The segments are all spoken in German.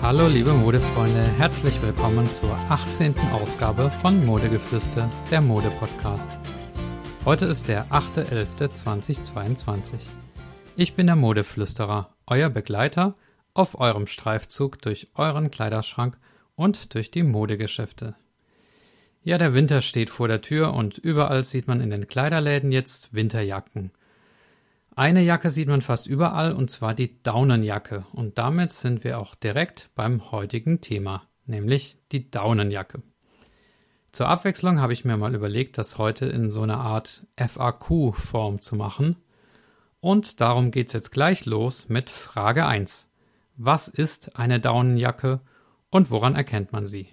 Hallo liebe Modefreunde, herzlich willkommen zur 18. Ausgabe von Modegeflüster, der Mode-Podcast. Heute ist der 8.11.2022. Ich bin der Modeflüsterer, euer Begleiter auf eurem Streifzug durch euren Kleiderschrank und durch die Modegeschäfte. Ja, der Winter steht vor der Tür und überall sieht man in den Kleiderläden jetzt Winterjacken. Eine Jacke sieht man fast überall und zwar die Daunenjacke. Und damit sind wir auch direkt beim heutigen Thema, nämlich die Daunenjacke. Zur Abwechslung habe ich mir mal überlegt, das heute in so einer Art FAQ-Form zu machen. Und darum geht es jetzt gleich los mit Frage 1. Was ist eine Daunenjacke und woran erkennt man sie?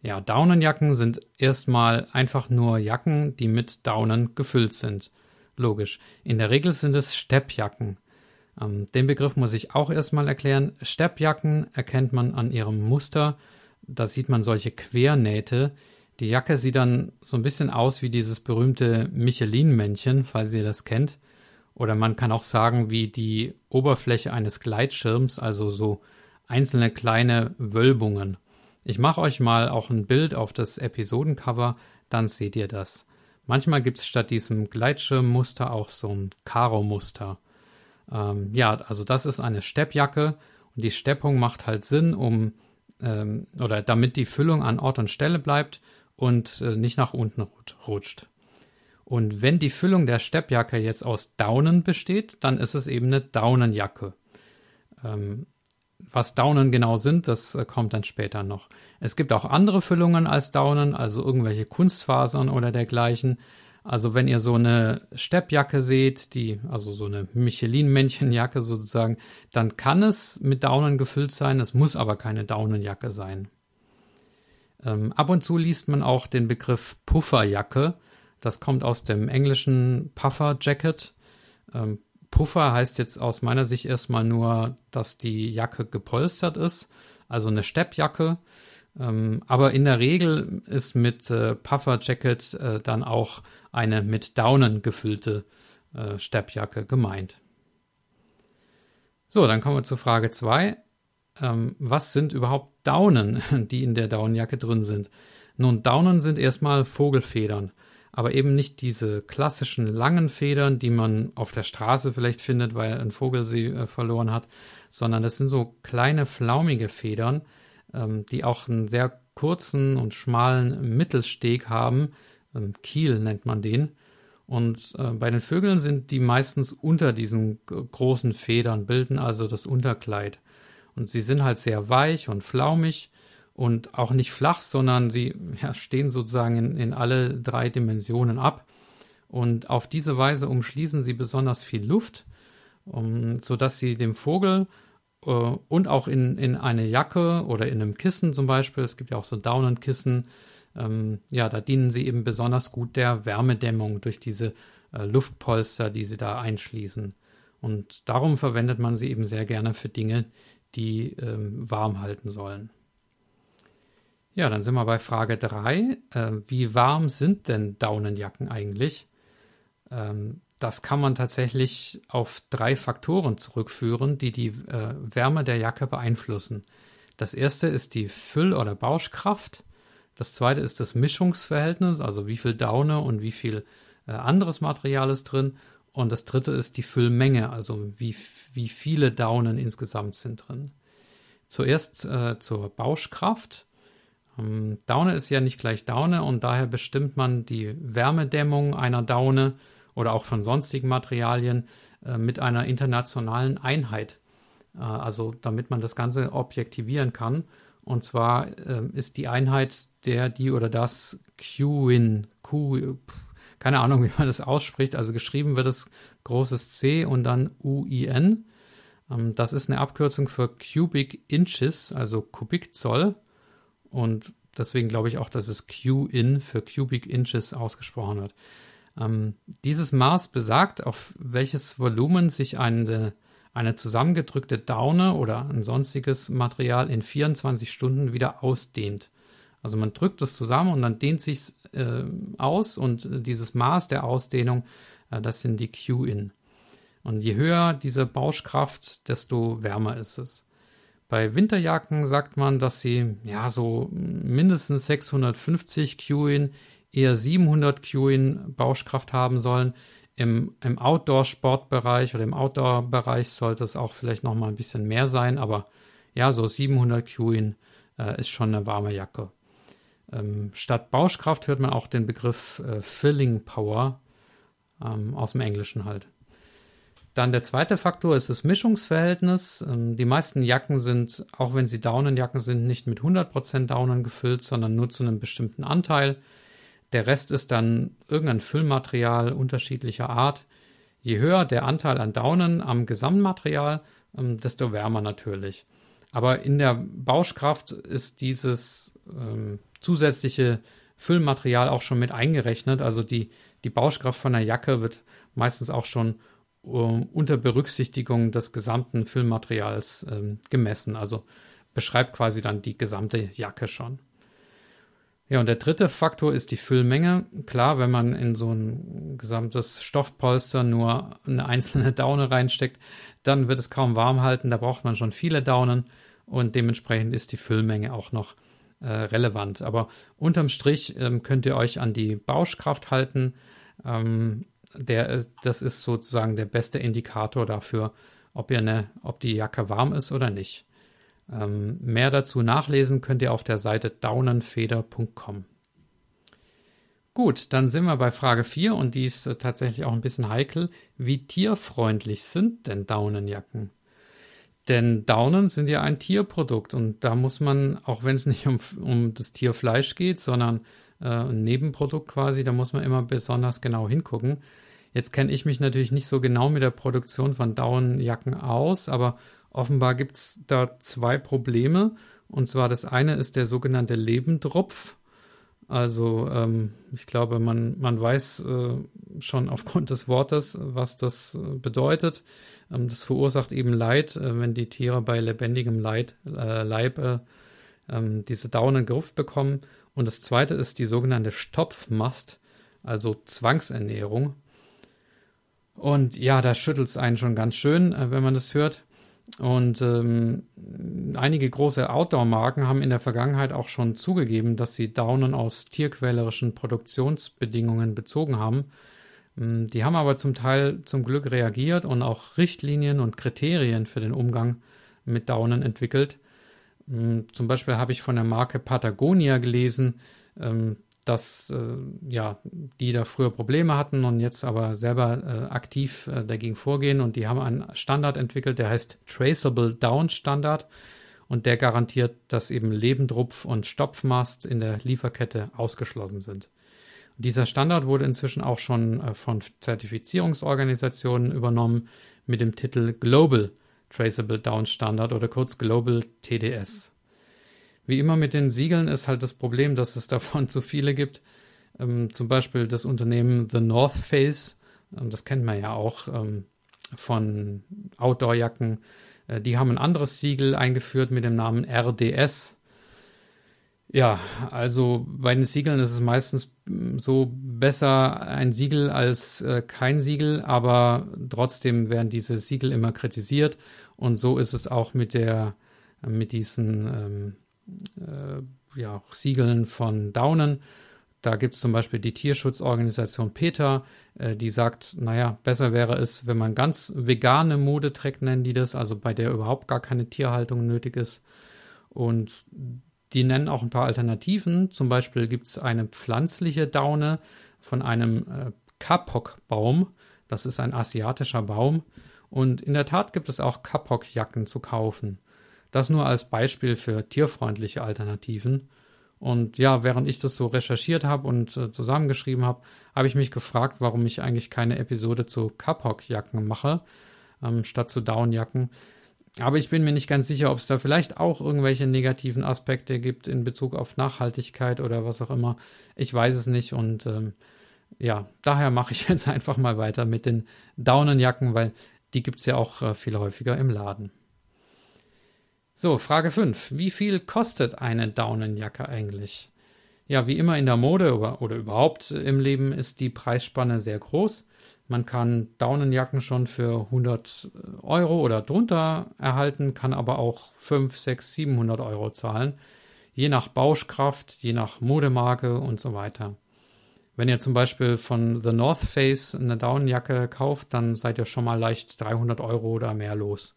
Ja, Daunenjacken sind erstmal einfach nur Jacken, die mit Daunen gefüllt sind. Logisch. In der Regel sind es Steppjacken. Ähm, den Begriff muss ich auch erstmal erklären. Steppjacken erkennt man an ihrem Muster. Da sieht man solche Quernähte. Die Jacke sieht dann so ein bisschen aus wie dieses berühmte Michelin-Männchen, falls ihr das kennt. Oder man kann auch sagen, wie die Oberfläche eines Gleitschirms, also so einzelne kleine Wölbungen. Ich mache euch mal auch ein Bild auf das Episodencover, dann seht ihr das. Manchmal gibt es statt diesem Gleitschirmmuster auch so ein Karo-Muster. Ähm, ja, also das ist eine Steppjacke und die Steppung macht halt Sinn, um ähm, oder damit die Füllung an Ort und Stelle bleibt und äh, nicht nach unten rutscht. Und wenn die Füllung der Steppjacke jetzt aus Daunen besteht, dann ist es eben eine Daunenjacke. Ähm, was Daunen genau sind, das äh, kommt dann später noch. Es gibt auch andere Füllungen als Daunen, also irgendwelche Kunstfasern oder dergleichen. Also wenn ihr so eine Steppjacke seht, die, also so eine Michelin-Männchenjacke sozusagen, dann kann es mit Daunen gefüllt sein, es muss aber keine Daunenjacke sein. Ähm, ab und zu liest man auch den Begriff Pufferjacke. Das kommt aus dem englischen Puffer Jacket. Ähm, Puffer heißt jetzt aus meiner Sicht erstmal nur, dass die Jacke gepolstert ist, also eine Steppjacke. Ähm, aber in der Regel ist mit äh, Puffer Jacket äh, dann auch eine mit Daunen gefüllte äh, Steppjacke gemeint. So, dann kommen wir zur Frage 2. Ähm, was sind überhaupt Daunen, die in der Daunenjacke drin sind? Nun, Daunen sind erstmal Vogelfedern aber eben nicht diese klassischen langen Federn, die man auf der Straße vielleicht findet, weil ein Vogel sie äh, verloren hat, sondern das sind so kleine flaumige Federn, ähm, die auch einen sehr kurzen und schmalen Mittelsteg haben. Ähm, Kiel nennt man den. Und äh, bei den Vögeln sind die meistens unter diesen großen Federn, bilden also das Unterkleid. Und sie sind halt sehr weich und flaumig und auch nicht flach, sondern sie ja, stehen sozusagen in, in alle drei Dimensionen ab. Und auf diese Weise umschließen sie besonders viel Luft, um, sodass sie dem Vogel äh, und auch in, in eine Jacke oder in einem Kissen zum Beispiel, es gibt ja auch so Daunenkissen, ähm, ja, da dienen sie eben besonders gut der Wärmedämmung durch diese äh, Luftpolster, die sie da einschließen. Und darum verwendet man sie eben sehr gerne für Dinge, die ähm, warm halten sollen. Ja, dann sind wir bei Frage 3. Äh, wie warm sind denn Daunenjacken eigentlich? Ähm, das kann man tatsächlich auf drei Faktoren zurückführen, die die äh, Wärme der Jacke beeinflussen. Das erste ist die Füll- oder Bauschkraft. Das zweite ist das Mischungsverhältnis, also wie viel Daune und wie viel äh, anderes Material ist drin. Und das dritte ist die Füllmenge, also wie, wie viele Daunen insgesamt sind drin. Zuerst äh, zur Bauschkraft. Ähm, Daune ist ja nicht gleich Daune und daher bestimmt man die Wärmedämmung einer Daune oder auch von sonstigen Materialien äh, mit einer internationalen Einheit. Äh, also damit man das Ganze objektivieren kann. Und zwar äh, ist die Einheit der, die oder das Qin, Q, keine Ahnung, wie man das ausspricht. Also geschrieben wird es großes C und dann UIN. Ähm, das ist eine Abkürzung für Cubic Inches, also Kubikzoll. Und deswegen glaube ich auch, dass es Q-in für Cubic Inches ausgesprochen wird. Ähm, dieses Maß besagt, auf welches Volumen sich eine, eine zusammengedrückte Daune oder ein sonstiges Material in 24 Stunden wieder ausdehnt. Also man drückt es zusammen und dann dehnt sich äh, aus und dieses Maß der Ausdehnung, äh, das sind die Q-in. Und je höher diese Bauschkraft, desto wärmer ist es. Bei Winterjacken sagt man, dass sie ja so mindestens 650 Qin, eher 700 Qin Bauschkraft haben sollen. Im, im Outdoor-Sportbereich oder im Outdoor-Bereich sollte es auch vielleicht noch mal ein bisschen mehr sein, aber ja, so 700 Qin äh, ist schon eine warme Jacke. Ähm, statt Bauschkraft hört man auch den Begriff äh, Filling Power ähm, aus dem Englischen halt. Dann der zweite Faktor ist das Mischungsverhältnis. Ähm, die meisten Jacken sind, auch wenn sie Daunenjacken sind, nicht mit 100% Daunen gefüllt, sondern nur zu einem bestimmten Anteil. Der Rest ist dann irgendein Füllmaterial unterschiedlicher Art. Je höher der Anteil an Daunen am Gesamtmaterial, ähm, desto wärmer natürlich. Aber in der Bauschkraft ist dieses ähm, zusätzliche Füllmaterial auch schon mit eingerechnet. Also die, die Bauschkraft von der Jacke wird meistens auch schon um, unter Berücksichtigung des gesamten Füllmaterials ähm, gemessen. Also beschreibt quasi dann die gesamte Jacke schon. Ja, und der dritte Faktor ist die Füllmenge. Klar, wenn man in so ein gesamtes Stoffpolster nur eine einzelne Daune reinsteckt, dann wird es kaum warm halten. Da braucht man schon viele Daunen und dementsprechend ist die Füllmenge auch noch äh, relevant. Aber unterm Strich ähm, könnt ihr euch an die Bauschkraft halten. Ähm, der, das ist sozusagen der beste Indikator dafür, ob, ihr eine, ob die Jacke warm ist oder nicht. Ähm, mehr dazu nachlesen könnt ihr auf der Seite daunenfeder.com. Gut, dann sind wir bei Frage 4 und die ist äh, tatsächlich auch ein bisschen heikel. Wie tierfreundlich sind denn Daunenjacken? Denn Daunen sind ja ein Tierprodukt und da muss man, auch wenn es nicht um, um das Tierfleisch geht, sondern äh, ein Nebenprodukt quasi, da muss man immer besonders genau hingucken. Jetzt kenne ich mich natürlich nicht so genau mit der Produktion von Daunenjacken aus, aber Offenbar gibt es da zwei Probleme. Und zwar das eine ist der sogenannte Lebendrupf. Also ähm, ich glaube, man, man weiß äh, schon aufgrund des Wortes, was das äh, bedeutet. Ähm, das verursacht eben Leid, äh, wenn die Tiere bei lebendigem Leid, äh, Leib äh, ähm, diese dauernden Gruft bekommen. Und das zweite ist die sogenannte Stopfmast, also Zwangsernährung. Und ja, da schüttelt es einen schon ganz schön, äh, wenn man das hört. Und ähm, einige große Outdoor-Marken haben in der Vergangenheit auch schon zugegeben, dass sie Daunen aus tierquälerischen Produktionsbedingungen bezogen haben. Ähm, die haben aber zum Teil zum Glück reagiert und auch Richtlinien und Kriterien für den Umgang mit Daunen entwickelt. Ähm, zum Beispiel habe ich von der Marke Patagonia gelesen, ähm, dass äh, ja, die da früher Probleme hatten und jetzt aber selber äh, aktiv äh, dagegen vorgehen und die haben einen Standard entwickelt, der heißt Traceable Down Standard und der garantiert, dass eben Lebendrupf und Stopfmast in der Lieferkette ausgeschlossen sind. Dieser Standard wurde inzwischen auch schon äh, von Zertifizierungsorganisationen übernommen mit dem Titel Global Traceable Down Standard oder kurz Global TDS. Wie immer mit den Siegeln ist halt das Problem, dass es davon zu viele gibt. Ähm, zum Beispiel das Unternehmen The North Face, ähm, das kennt man ja auch ähm, von Outdoor-Jacken. Äh, die haben ein anderes Siegel eingeführt mit dem Namen RDS. Ja, also bei den Siegeln ist es meistens mm, so besser ein Siegel als äh, kein Siegel, aber trotzdem werden diese Siegel immer kritisiert und so ist es auch mit der mit diesen ähm, äh, ja, Siegeln von Daunen. Da gibt es zum Beispiel die Tierschutzorganisation PETA, äh, die sagt, naja, besser wäre es, wenn man ganz vegane Mode trägt, nennen die das, also bei der überhaupt gar keine Tierhaltung nötig ist. Und die nennen auch ein paar Alternativen. Zum Beispiel gibt es eine pflanzliche Daune von einem äh, Kapok-Baum. Das ist ein asiatischer Baum. Und in der Tat gibt es auch Kapok-Jacken zu kaufen. Das nur als Beispiel für tierfreundliche Alternativen. Und ja, während ich das so recherchiert habe und äh, zusammengeschrieben habe, habe ich mich gefragt, warum ich eigentlich keine Episode zu Kapok-Jacken mache, ähm, statt zu Downjacken. Aber ich bin mir nicht ganz sicher, ob es da vielleicht auch irgendwelche negativen Aspekte gibt in Bezug auf Nachhaltigkeit oder was auch immer. Ich weiß es nicht und ähm, ja, daher mache ich jetzt einfach mal weiter mit den Daunenjacken, weil die gibt es ja auch äh, viel häufiger im Laden. So, Frage 5. Wie viel kostet eine Daunenjacke eigentlich? Ja, wie immer in der Mode oder, überhaupt im Leben ist die Preisspanne sehr groß. Man kann Daunenjacken schon für 100 Euro oder drunter erhalten, kann aber auch 5, 6, 700 Euro zahlen, je nach Bauschkraft, je nach Modemarke und so weiter. Wenn ihr zum Beispiel von The North Face eine Daunenjacke kauft, dann seid ihr schon mal leicht 300 Euro oder mehr los.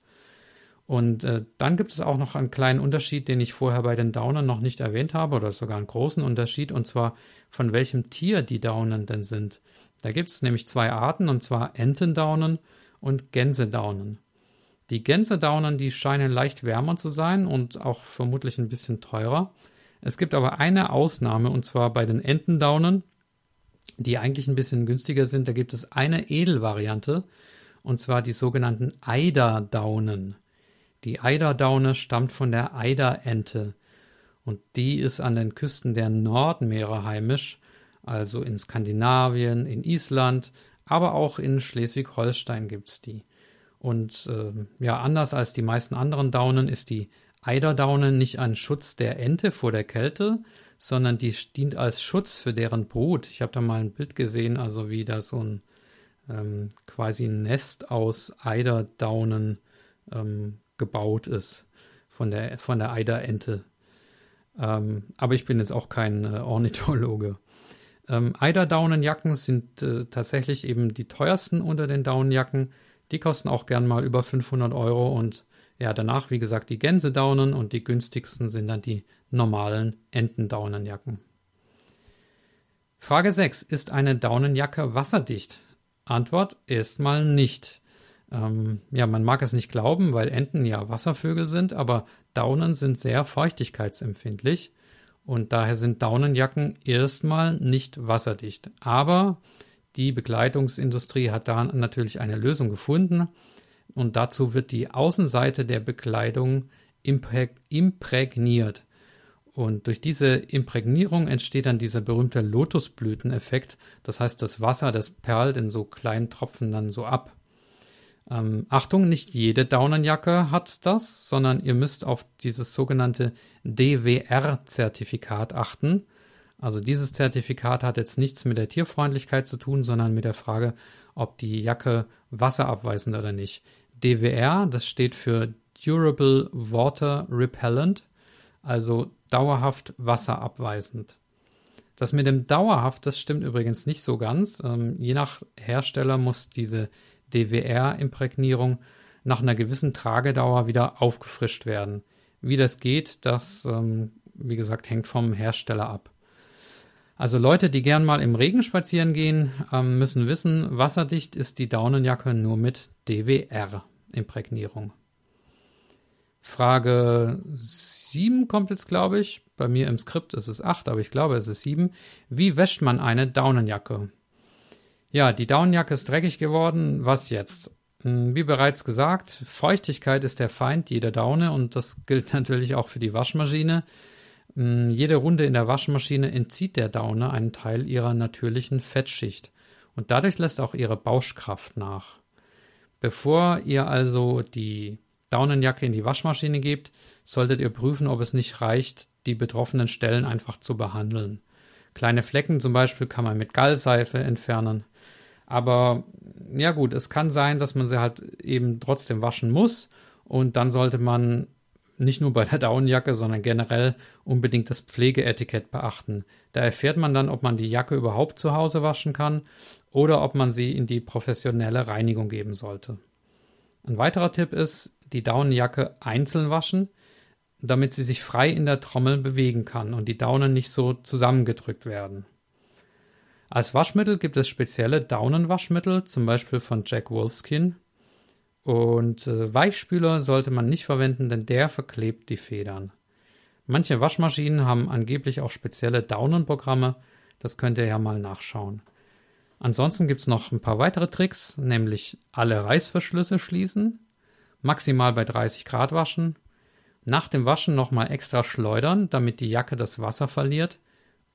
Und äh, dann gibt es auch noch einen kleinen Unterschied, den ich vorher bei den Daunen noch nicht erwähnt habe, oder sogar einen großen Unterschied, und zwar von welchem Tier die Daunen denn sind. Da gibt es nämlich zwei Arten, und zwar Entendaunen und Gänsedaunen. Die Gänsedaunen, die scheinen leicht wärmer zu sein und auch vermutlich ein bisschen teurer. Es gibt aber eine Ausnahme, und zwar bei den Entendaunen, die eigentlich ein bisschen günstiger sind. Da gibt es eine Edelvariante, und zwar die sogenannten Eiderdaunen. Die Eiderdaune stammt von der Eiderente und die ist an den Küsten der Nordmeere heimisch, also in Skandinavien, in Island, aber auch in Schleswig-Holstein gibt es die. Und äh, ja, anders als die meisten anderen Daunen ist die Eiderdaune nicht ein Schutz der Ente vor der Kälte, sondern die dient als Schutz für deren Brut. Ich habe da mal ein Bild gesehen, also wie da so ein ähm, quasi Nest aus Eiderdaunen ähm, gebaut ist von der, von der Eiderente. Ähm, aber ich bin jetzt auch kein äh, Ornithologe. Ähm, Eiderdaunenjacken sind äh, tatsächlich eben die teuersten unter den Daunenjacken. Die kosten auch gern mal über 500 Euro und ja, danach, wie gesagt, die Gänsedaunen und die günstigsten sind dann die normalen Entendaunenjacken. Frage 6. Ist eine Daunenjacke wasserdicht? Antwort erstmal nicht. Ähm, ja, man mag es nicht glauben, weil Enten ja Wasservögel sind, aber Daunen sind sehr feuchtigkeitsempfindlich und daher sind Daunenjacken erstmal nicht wasserdicht. Aber die Bekleidungsindustrie hat da natürlich eine Lösung gefunden und dazu wird die Außenseite der Bekleidung imprägniert. Und durch diese Imprägnierung entsteht dann dieser berühmte Lotusblüteneffekt. Das heißt, das Wasser, das perlt in so kleinen Tropfen dann so ab. Ähm, Achtung, nicht jede Daunenjacke hat das, sondern ihr müsst auf dieses sogenannte DWR-Zertifikat achten. Also dieses Zertifikat hat jetzt nichts mit der Tierfreundlichkeit zu tun, sondern mit der Frage, ob die Jacke wasserabweisend oder nicht. DWR, das steht für Durable Water Repellent, also dauerhaft wasserabweisend. Das mit dem dauerhaft, das stimmt übrigens nicht so ganz. Ähm, je nach Hersteller muss diese DWR-Imprägnierung nach einer gewissen Tragedauer wieder aufgefrischt werden. Wie das geht, das, ähm, wie gesagt, hängt vom Hersteller ab. Also Leute, die gern mal im Regen spazieren gehen, ähm, müssen wissen, wasserdicht ist die Daunenjacke nur mit DWR-Imprägnierung. Frage 7 kommt jetzt, glaube ich. Bei mir im Skript ist es 8, aber ich glaube, es ist 7. Wie wäscht man eine Daunenjacke? Ja, die Daunenjacke ist dreckig geworden. Was jetzt? Hm, wie bereits gesagt, Feuchtigkeit ist der Feind jeder Daune und das gilt natürlich auch für die Waschmaschine. Hm, jede Runde in der Waschmaschine entzieht der Daune einen Teil ihrer natürlichen Fettschicht und dadurch lässt auch ihre Bauschkraft nach. Bevor ihr also die Daunenjacke in die Waschmaschine gebt, solltet ihr prüfen, ob es nicht reicht, die betroffenen Stellen einfach zu behandeln. Kleine Flecken zum Beispiel kann man mit Gallseife entfernen. Aber ja gut, es kann sein, dass man sie halt eben trotzdem waschen muss. Und dann sollte man nicht nur bei der Daunenjacke, sondern generell unbedingt das Pflegeetikett beachten. Da erfährt man dann, ob man die Jacke überhaupt zu Hause waschen kann oder ob man sie in die professionelle Reinigung geben sollte. Ein weiterer Tipp ist, die Daunenjacke einzeln waschen, damit sie sich frei in der Trommel bewegen kann und die Daunen nicht so zusammengedrückt werden. Als Waschmittel gibt es spezielle Daunenwaschmittel, zum Beispiel von Jack Wolfskin. Und äh, Weichspüler sollte man nicht verwenden, denn der verklebt die Federn. Manche Waschmaschinen haben angeblich auch spezielle Daunenprogramme, das könnt ihr ja mal nachschauen. Ansonsten gibt es noch ein paar weitere Tricks, nämlich alle Reißverschlüsse schließen, maximal bei 30 Grad waschen, nach dem Waschen nochmal extra schleudern, damit die Jacke das Wasser verliert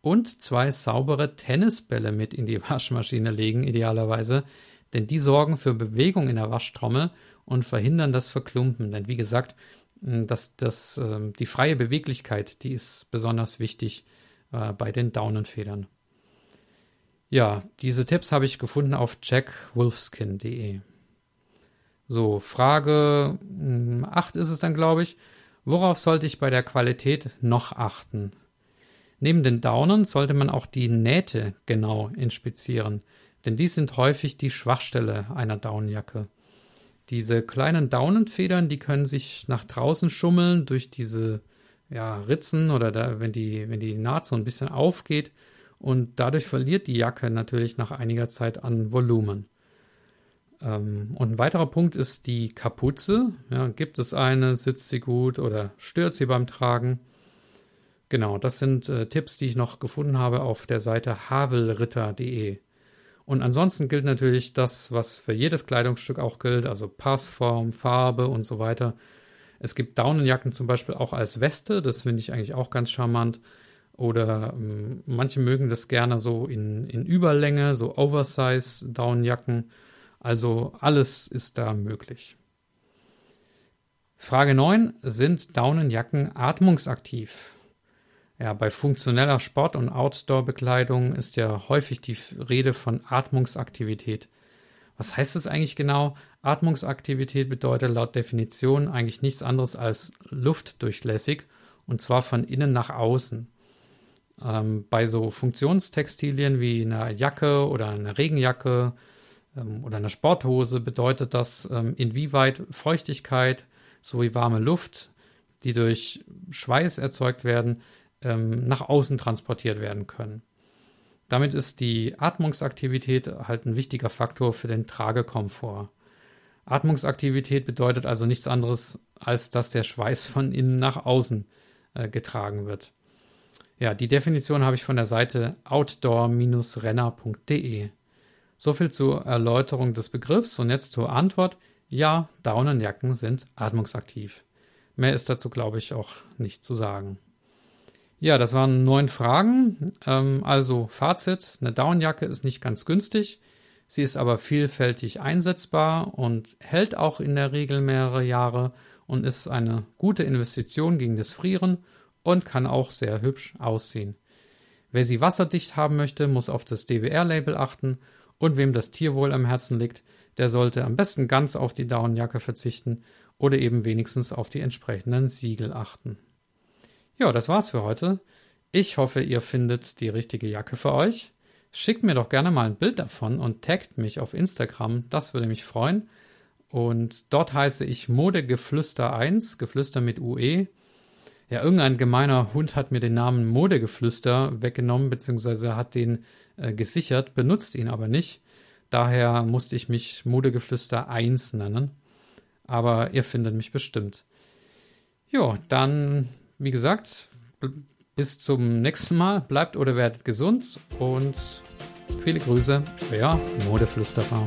und zwei saubere Tennisbälle mit in die Waschmaschine legen, idealerweise, denn die sorgen für Bewegung in der Waschtrommel und verhindern das Verklumpen. Denn wie gesagt, das, das, ähm, die freie Beweglichkeit, die ist besonders wichtig äh, bei den Daunenfedern. Ja, diese Tipps habe ich gefunden auf jackwolfskin.de. So, Frage 8 hm, ist es dann, glaube ich. Worauf sollte ich bei der Qualität noch achten? Neben den Daunen sollte man auch die Nähte genau inspizieren, denn dies sind häufig die Schwachstelle einer Daunenjacke. Diese kleinen Daunenfedern, die können sich nach draußen schummeln durch diese ja, Ritzen oder da, wenn, die, wenn die Naht so ein bisschen aufgeht und dadurch verliert die Jacke natürlich nach einiger Zeit an Volumen. Ähm, und ein weiterer Punkt ist die Kapuze. Ja, gibt es eine, sitzt sie gut oder stört sie beim Tragen? Genau, das sind äh, Tipps, die ich noch gefunden habe auf der Seite havelritter.de. Und ansonsten gilt natürlich das, was für jedes Kleidungsstück auch gilt, also Passform, Farbe und so weiter. Es gibt Daunenjacken zum Beispiel auch als Weste, das finde ich eigentlich auch ganz charmant. Oder ähm, manche mögen das gerne so in, in Überlänge, so Oversize-Daunenjacken. Also alles ist da möglich. Frage 9. Sind Daunenjacken atmungsaktiv? Ja, bei funktioneller Sport- und Outdoor-Bekleidung ist ja häufig die Rede von Atmungsaktivität. Was heißt das eigentlich genau? Atmungsaktivität bedeutet laut Definition eigentlich nichts anderes als luftdurchlässig und zwar von innen nach außen. Ähm, bei so Funktionstextilien wie einer Jacke oder einer Regenjacke ähm, oder einer Sporthose bedeutet das, ähm, inwieweit Feuchtigkeit sowie warme Luft, die durch Schweiß erzeugt werden, ähm, nach außen transportiert werden können. Damit ist die Atmungsaktivität halt ein wichtiger Faktor für den Tragekomfort. Atmungsaktivität bedeutet also nichts anderes, als dass der Schweiß von innen nach außen äh, getragen wird. Ja, die Definition habe ich von der Seite outdoor-renner.de. So viel zur Erläuterung des Begriffs und jetzt zur Antwort. Ja, Daunenjacken sind atmungsaktiv. Mehr ist dazu, glaube ich, auch nicht zu sagen. Ja, das waren neun Fragen. Ähm, also Fazit, eine Daunenjacke ist nicht ganz günstig. Sie ist aber vielfältig einsetzbar und hält auch in der Regel mehrere Jahre und ist eine gute Investition gegen das Frieren und kann auch sehr hübsch aussehen. Wer sie wasserdicht haben möchte, muss auf das DWR-Label achten und wem das Tierwohl am Herzen liegt, der sollte am besten ganz auf die Daunenjacke verzichten oder eben wenigstens auf die entsprechenden Siegel achten. Ja, das war's für heute. Ich hoffe, ihr findet die richtige Jacke für euch. Schickt mir doch gerne mal ein Bild davon und taggt mich auf Instagram, das würde mich freuen. Und dort heiße ich Modegeflüster1, Geflüster mit UE. Ja, irgendein gemeiner Hund hat mir den Namen Modegeflüster weggenommen, beziehungsweise hat den äh, gesichert, benutzt ihn aber nicht. Daher musste ich mich Modegeflüster 1 nennen. Aber ihr findet mich bestimmt. Jo, dann, wie gesagt, bis zum nächsten Mal. Bleibt oder werdet gesund und viele Grüße, euer Modeflüsterer.